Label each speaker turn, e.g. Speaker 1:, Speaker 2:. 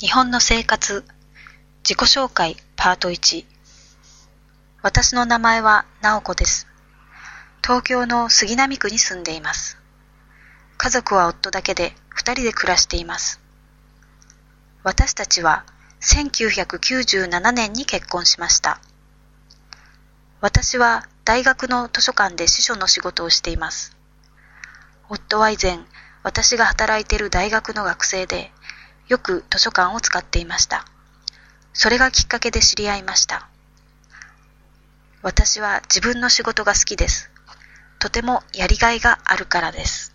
Speaker 1: 日本の生活自己紹介パート1私の名前は直子です。東京の杉並区に住んでいます。家族は夫だけで二人で暮らしています。私たちは1997年に結婚しました。私は大学の図書館で司書の仕事をしています。夫は以前、私が働いている大学の学生で、よく図書館を使っていました。それがきっかけで知り合いました。私は自分の仕事が好きです。とてもやりがいがあるからです。